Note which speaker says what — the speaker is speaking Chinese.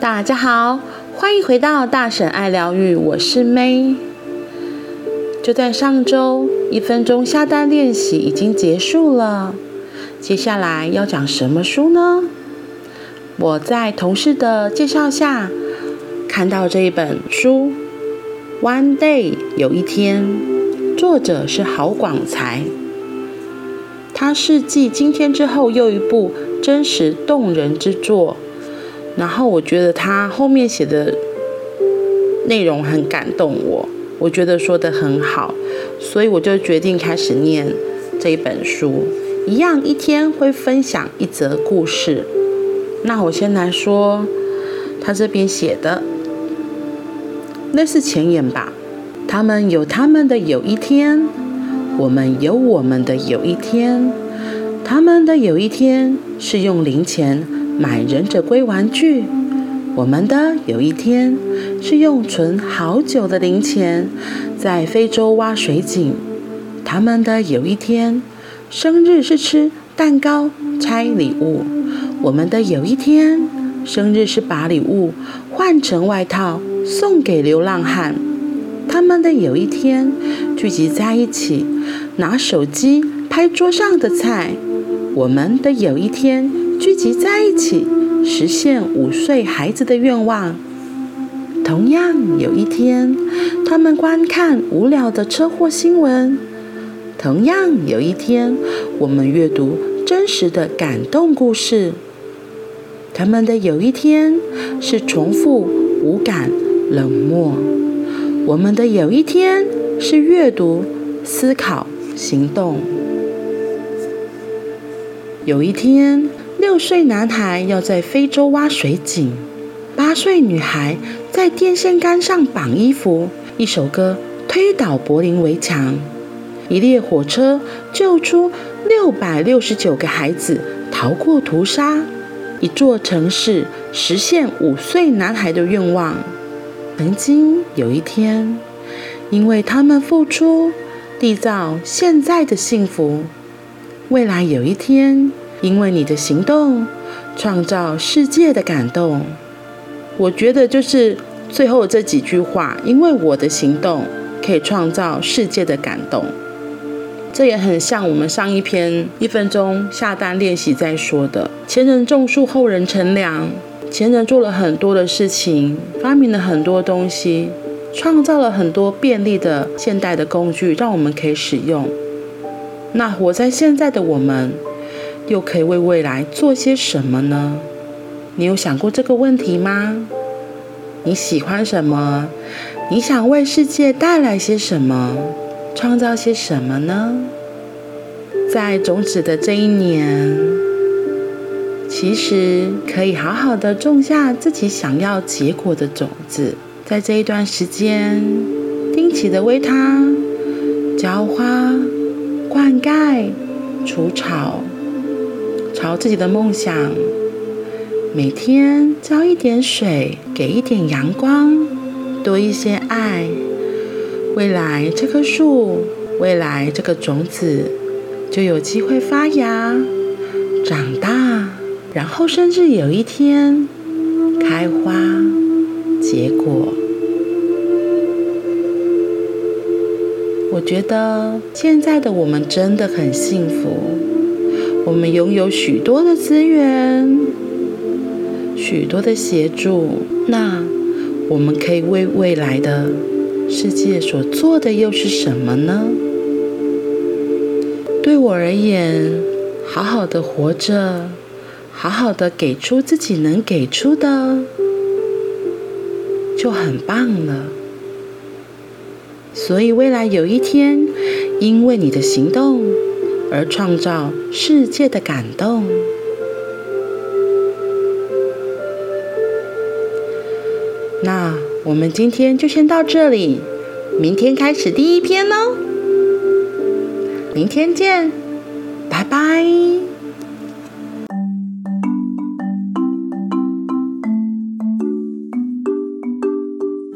Speaker 1: 大家好，欢迎回到大婶爱疗愈，我是 May。就在上周，一分钟下单练习已经结束了。接下来要讲什么书呢？我在同事的介绍下看到这一本书，《One Day》有一天，作者是郝广才。它是继今天之后又一部真实动人之作。然后我觉得他后面写的内容很感动我，我觉得说得很好，所以我就决定开始念这一本书。一样一天会分享一则故事。那我先来说他这边写的，那是前言吧。他们有他们的有一天，我们有我们的有一天。他们的有一天是用零钱。买忍者龟玩具，我们的有一天是用存好久的零钱在非洲挖水井，他们的有一天生日是吃蛋糕拆礼物，我们的有一天生日是把礼物换成外套送给流浪汉，他们的有一天聚集在一起拿手机拍桌上的菜，我们的有一天。聚集在一起，实现五岁孩子的愿望。同样有一天，他们观看无聊的车祸新闻。同样有一天，我们阅读真实的感动故事。他们的有一天是重复无感冷漠。我们的有一天是阅读思考行动。有一天。六岁男孩要在非洲挖水井，八岁女孩在电线杆上绑衣服，一首歌推倒柏林围墙，一列火车救出六百六十九个孩子逃过屠杀，一座城市实现五岁男孩的愿望。曾经有一天，因为他们付出，缔造现在的幸福。未来有一天。因为你的行动，创造世界的感动。我觉得就是最后这几句话，因为我的行动可以创造世界的感动。这也很像我们上一篇一分钟下单练习在说的：前人种树，后人乘凉。前人做了很多的事情，发明了很多东西，创造了很多便利的现代的工具，让我们可以使用。那活在现在的我们。又可以为未来做些什么呢？你有想过这个问题吗？你喜欢什么？你想为世界带来些什么？创造些什么呢？在种子的这一年，其实可以好好的种下自己想要结果的种子。在这一段时间，定期的为它、浇花、灌溉、除草。朝自己的梦想，每天浇一点水，给一点阳光，多一些爱。未来这棵树，未来这个种子，就有机会发芽、长大，然后甚至有一天开花、结果。我觉得现在的我们真的很幸福。我们拥有许多的资源，许多的协助。那我们可以为未来的世界所做的又是什么呢？对我而言，好好的活着，好好的给出自己能给出的，就很棒了。所以未来有一天，因为你的行动。而创造世界的感动。那我们今天就先到这里，明天开始第一篇哦。明天见，拜拜。